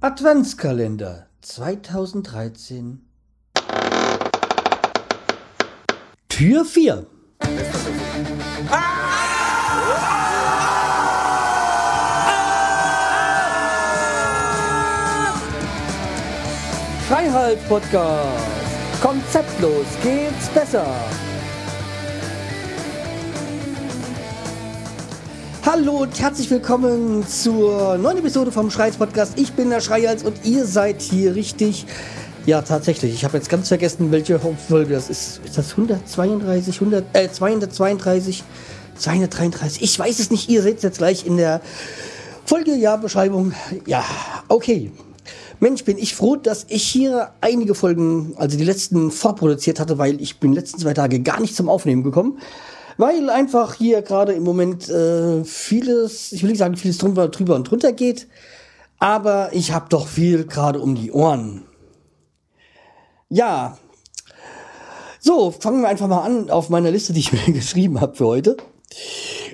Adventskalender 2013 Tür 4 Freiheit Podcast Konzeptlos geht's besser Hallo und herzlich willkommen zur neuen Episode vom Schreiz Podcast. Ich bin der Schreihals und ihr seid hier richtig. Ja, tatsächlich. Ich habe jetzt ganz vergessen, welche Folge das ist. Ist das 132, 100, äh, 232, 233? Ich weiß es nicht. Ihr seht es jetzt gleich in der Folge-Jahr-Beschreibung. Ja, okay. Mensch, bin ich froh, dass ich hier einige Folgen, also die letzten vorproduziert hatte, weil ich bin letzten zwei Tage gar nicht zum Aufnehmen gekommen weil einfach hier gerade im Moment äh, vieles, ich will nicht sagen, vieles drüber, drüber und drunter geht, aber ich habe doch viel gerade um die Ohren. Ja, so, fangen wir einfach mal an auf meiner Liste, die ich mir geschrieben habe für heute.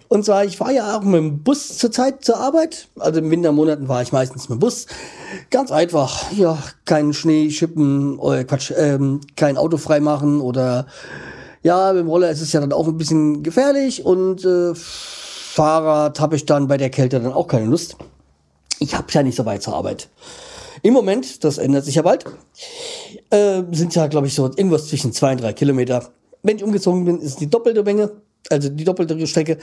Und zwar, ich fahre ja auch mit dem Bus zurzeit zur Arbeit. Also in Wintermonaten war ich meistens mit dem Bus. Ganz einfach, ja, keinen Schnee schippen, oder äh, Quatsch, ähm, kein Auto freimachen oder ja, mit dem Roller ist es ja dann auch ein bisschen gefährlich und äh, Fahrrad habe ich dann bei der Kälte dann auch keine Lust. Ich habe ja nicht so weit zur Arbeit. Im Moment, das ändert sich ja bald, äh, sind ja, glaube ich, so irgendwas zwischen zwei und drei Kilometer. Wenn ich umgezogen bin, ist die doppelte Menge, also die doppelte Strecke,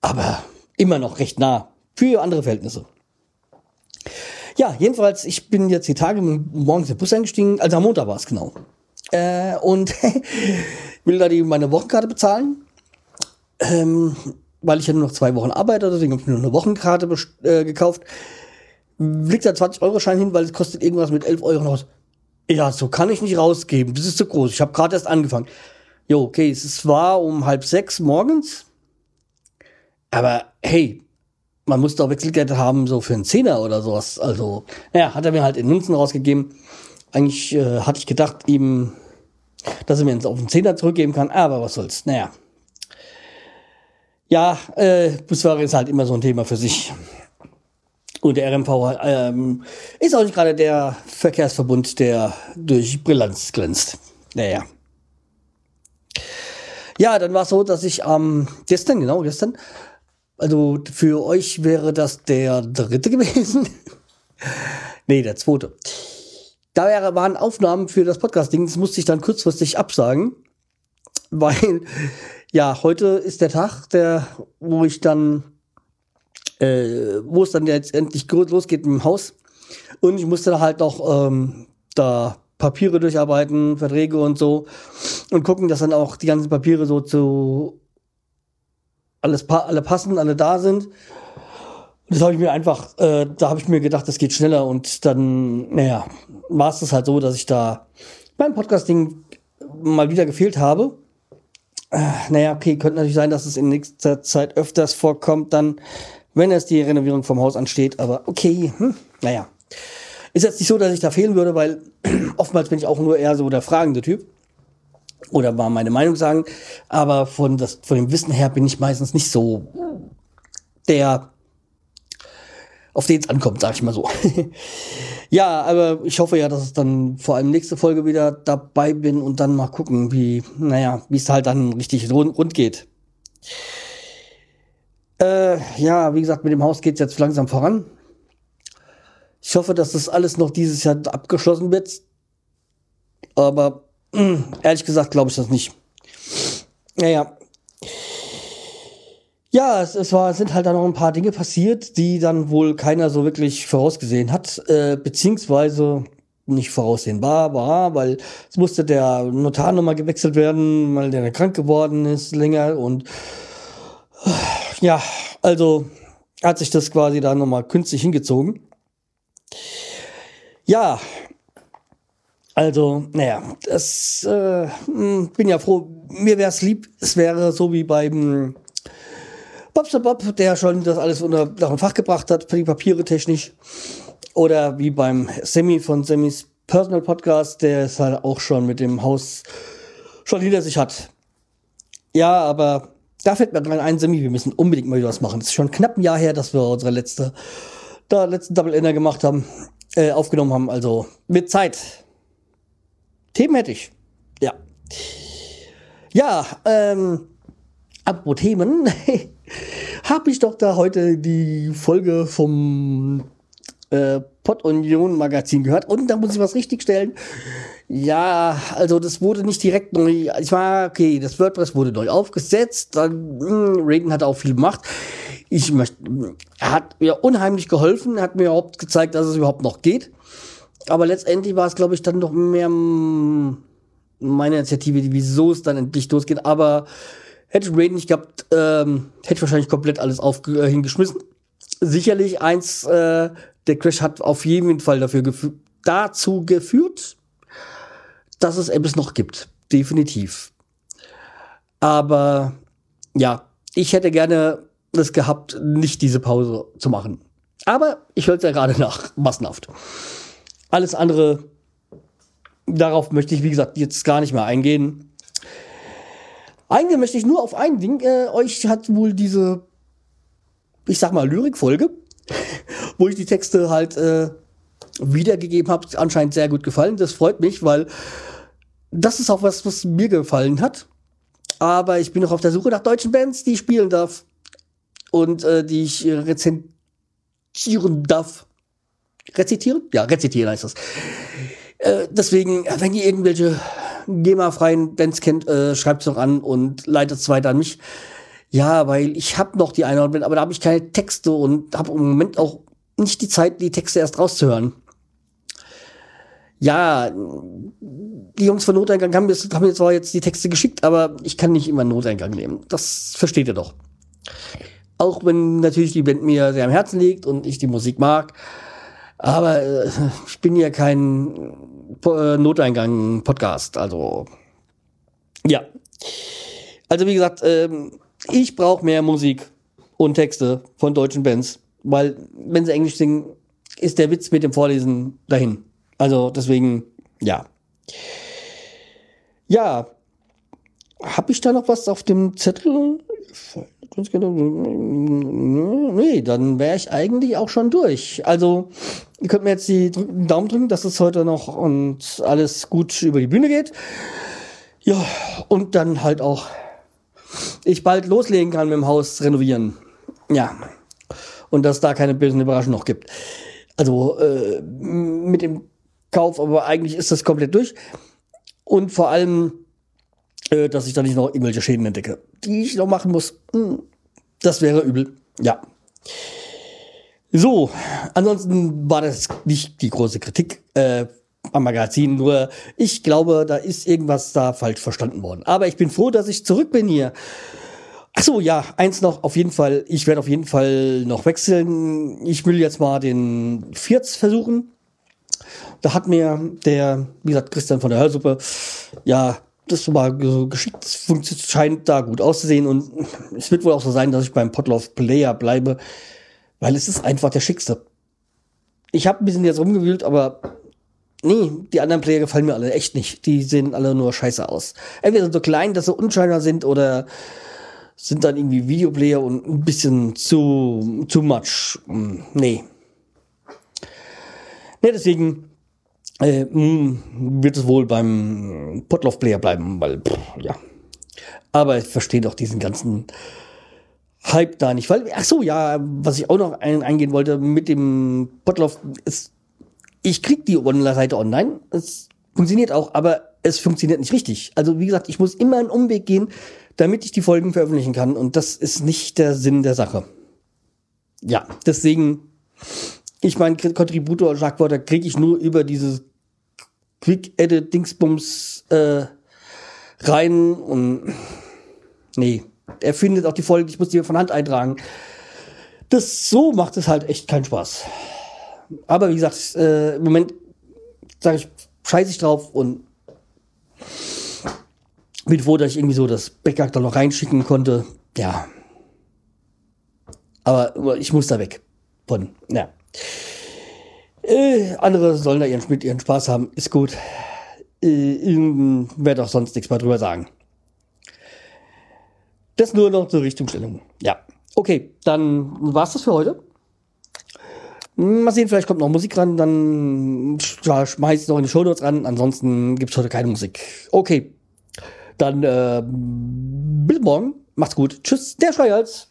aber immer noch recht nah für andere Verhältnisse. Ja, jedenfalls, ich bin jetzt die Tage morgens im Bus eingestiegen, also am Montag war es genau. Äh, und will da die meine Wochenkarte bezahlen. Ähm, weil ich ja nur noch zwei Wochen arbeite, deswegen habe ich nur eine Wochenkarte äh, gekauft. Liegt da 20-Euro-Schein hin, weil es kostet irgendwas mit 11 Euro raus. Ja, so kann ich nicht rausgeben. Das ist zu groß. Ich habe gerade erst angefangen. Jo, okay, es war um halb sechs morgens. Aber hey, man muss doch Wechselgeld haben, so für einen Zehner oder sowas. Also, naja, hat er mir halt in Münzen rausgegeben. Eigentlich äh, hatte ich gedacht, ihm dass er mir jetzt auf den Zehner zurückgeben kann, aber was soll's. Naja. Ja, äh, Busfahrer ist halt immer so ein Thema für sich. Und der RMV ähm, ist auch nicht gerade der Verkehrsverbund, der durch Brillanz glänzt. Naja. Ja, dann war es so, dass ich am ähm, gestern, genau, gestern, also für euch wäre das der dritte gewesen. nee, der zweite. Da waren Aufnahmen für das Podcasting, das musste ich dann kurzfristig absagen, weil ja, heute ist der Tag, der, wo ich dann, äh, wo es dann jetzt endlich losgeht im Haus. Und ich musste halt noch ähm, da Papiere durcharbeiten, Verträge und so und gucken, dass dann auch die ganzen Papiere so zu alles alle passen, alle da sind. Das habe ich mir einfach, äh, da habe ich mir gedacht, das geht schneller und dann, naja, war es das halt so, dass ich da beim Podcasting mal wieder gefehlt habe. Äh, naja, okay, könnte natürlich sein, dass es in nächster Zeit öfters vorkommt, dann, wenn es die Renovierung vom Haus ansteht, aber okay, hm, naja. Ist jetzt nicht so, dass ich da fehlen würde, weil oftmals bin ich auch nur eher so der fragende Typ. Oder mal meine Meinung sagen. Aber von, das, von dem Wissen her bin ich meistens nicht so der auf den es ankommt, sag ich mal so. ja, aber ich hoffe ja, dass es dann vor allem nächste Folge wieder dabei bin und dann mal gucken, wie, naja, wie es halt dann richtig rund, rund geht. Äh, ja, wie gesagt, mit dem Haus geht's jetzt langsam voran. Ich hoffe, dass das alles noch dieses Jahr abgeschlossen wird. Aber mh, hm, ehrlich gesagt glaube ich das nicht. Naja, ja, es, es war, sind halt dann noch ein paar Dinge passiert, die dann wohl keiner so wirklich vorausgesehen hat, äh, beziehungsweise nicht voraussehbar war, weil es musste der Notar nochmal gewechselt werden, weil der krank geworden ist länger und ja, also hat sich das quasi da nochmal künstlich hingezogen. Ja, also, naja, das äh, hm, bin ja froh. Mir wäre es lieb, es wäre so wie beim Bobster Bob, der schon das alles unter nach dem Fach gebracht hat, für die Papiere technisch. Oder wie beim Semi von Semis Personal Podcast, der es halt auch schon mit dem Haus schon hinter sich hat. Ja, aber da fällt mir dran ein, Semi, wir müssen unbedingt mal wieder was machen. Es ist schon knapp ein Jahr her, dass wir unsere letzte, da letzten Double Ender gemacht haben. äh, aufgenommen haben. Also mit Zeit. Themen hätte ich. Ja. Ja, ähm, apropos Themen, habe ich doch da heute die Folge vom äh, Pod Union Magazin gehört und da muss ich was richtigstellen. Ja, also das wurde nicht direkt neu. Ich war, okay, das WordPress wurde neu aufgesetzt, dann mh, hm, Raiden hat auch viel gemacht. Ich möchte, er hat mir unheimlich geholfen, hat mir überhaupt gezeigt, dass es überhaupt noch geht. Aber letztendlich war es, glaube ich, dann noch mehr hm, meine Initiative, wieso es dann endlich losgeht. Aber hätte ich Raiden nicht gehabt, ähm, hätte ich wahrscheinlich komplett alles auf, äh, hingeschmissen. Sicherlich eins, äh, der Crash hat auf jeden Fall dafür gef dazu geführt, dass es Apps noch gibt. Definitiv. Aber ja, ich hätte gerne es gehabt, nicht diese Pause zu machen. Aber ich höre es ja gerade nach, massenhaft. Alles andere, darauf möchte ich, wie gesagt, jetzt gar nicht mehr eingehen. Eingehen möchte ich nur auf ein Ding. Äh, euch hat wohl diese, ich sag mal, Lyrikfolge, wo ich die Texte halt äh, wiedergegeben habe, anscheinend sehr gut gefallen. Das freut mich, weil das ist auch was, was mir gefallen hat. Aber ich bin noch auf der Suche nach deutschen Bands, die ich spielen darf. Und äh, die ich rezitieren darf. Rezitieren? Ja, rezitieren heißt das. Äh, deswegen, wenn ihr irgendwelche GEMA-freien Bands kennt, äh, schreibt es doch an und leitet es weiter an mich. Ja, weil ich habe noch die eine aber da habe ich keine Texte und habe im Moment auch nicht die Zeit, die Texte erst rauszuhören ja, die Jungs von Noteingang haben, haben mir zwar jetzt die Texte geschickt, aber ich kann nicht immer Noteingang nehmen. Das versteht ihr doch. Auch wenn natürlich die Band mir sehr am Herzen liegt und ich die Musik mag. Aber äh, ich bin ja kein Noteingang-Podcast. Also, ja. Also, wie gesagt, ähm, ich brauche mehr Musik und Texte von deutschen Bands. Weil, wenn sie Englisch singen, ist der Witz mit dem Vorlesen dahin. Also deswegen, ja. Ja, habe ich da noch was auf dem Zettel? Nee, dann wäre ich eigentlich auch schon durch. Also, ihr könnt mir jetzt die Daumen drücken, dass es heute noch und alles gut über die Bühne geht. Ja, und dann halt auch ich bald loslegen kann mit dem Haus renovieren. Ja. Und dass da keine bösen Überraschungen noch gibt. Also, äh, mit dem Kauf, aber eigentlich ist das komplett durch. Und vor allem, äh, dass ich da nicht noch irgendwelche Schäden entdecke, die ich noch machen muss. Hm, das wäre übel. Ja. So, ansonsten war das nicht die große Kritik äh, am Magazin, nur ich glaube, da ist irgendwas da falsch verstanden worden. Aber ich bin froh, dass ich zurück bin hier. Ach so, ja, eins noch, auf jeden Fall, ich werde auf jeden Fall noch wechseln. Ich will jetzt mal den Vierz versuchen. Da hat mir der, wie gesagt, Christian von der Hörsuppe, ja, das war so geschickt, es scheint da gut auszusehen und es wird wohl auch so sein, dass ich beim Potlauf Player bleibe, weil es ist einfach der schickste. Ich habe ein bisschen jetzt rumgewühlt, aber nee, die anderen Player gefallen mir alle echt nicht. Die sehen alle nur scheiße aus. Entweder sind so klein, dass sie unscheinbar sind oder sind dann irgendwie Videoplayer und ein bisschen zu, zu much. Hm, nee. Nee, deswegen äh, hm, wird es wohl beim Potloff Player bleiben, weil, pff, ja. Aber ich verstehe doch diesen ganzen Hype da nicht, weil, ach so, ja, was ich auch noch ein, eingehen wollte mit dem Potloff ist, ich krieg die Online-Seite online, es funktioniert auch, aber es funktioniert nicht richtig. Also, wie gesagt, ich muss immer einen Umweg gehen, damit ich die Folgen veröffentlichen kann und das ist nicht der Sinn der Sache. Ja, deswegen ich mein Contributor-Schlagwort, da kriege ich nur über dieses Quick-Edit-Dingsbums äh, rein und nee, er findet auch die Folgen, ich muss die von Hand eintragen. Das so macht es halt echt keinen Spaß. Aber wie gesagt, äh, im Moment sage ich, scheiße ich drauf und bin froh, dass ich irgendwie so das Backup da noch reinschicken konnte. Ja. Aber ich muss da weg. Von, ja. Äh, andere sollen da ihren, mit ihren Spaß haben, ist gut. Äh, werde auch sonst nichts mehr drüber sagen. Das nur noch zur Richtungsstellung. Ja. Okay, dann war's das für heute. Mal sehen, vielleicht kommt noch Musik ran, dann schmeiß ich noch in die Shownotes ran. Ansonsten gibt's heute keine Musik. Okay. Dann äh, bis morgen. Macht's gut. Tschüss, der Schreihals.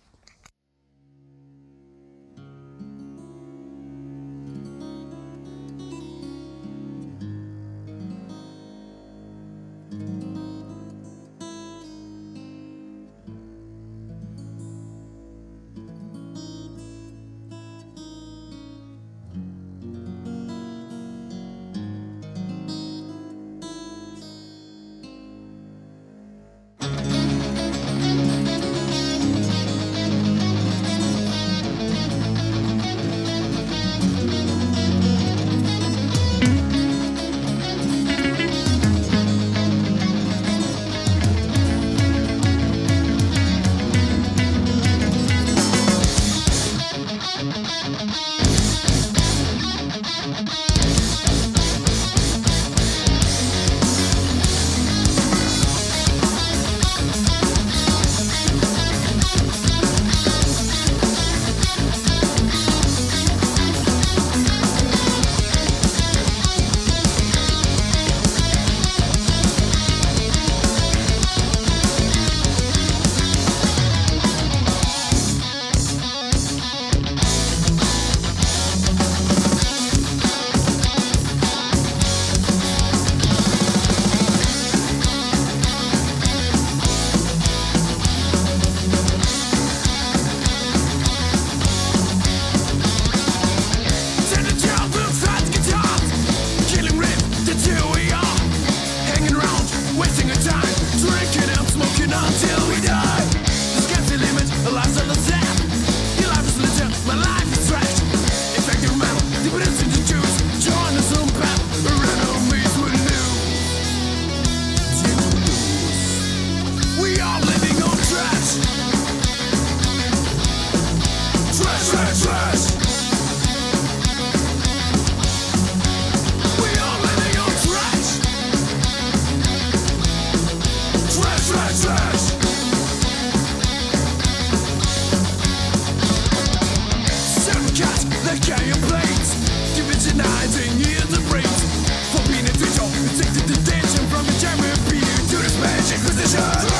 cat that can't plate Give it denied and near the brains For being a teacher, addicted to detention From the jam beer to this magic position.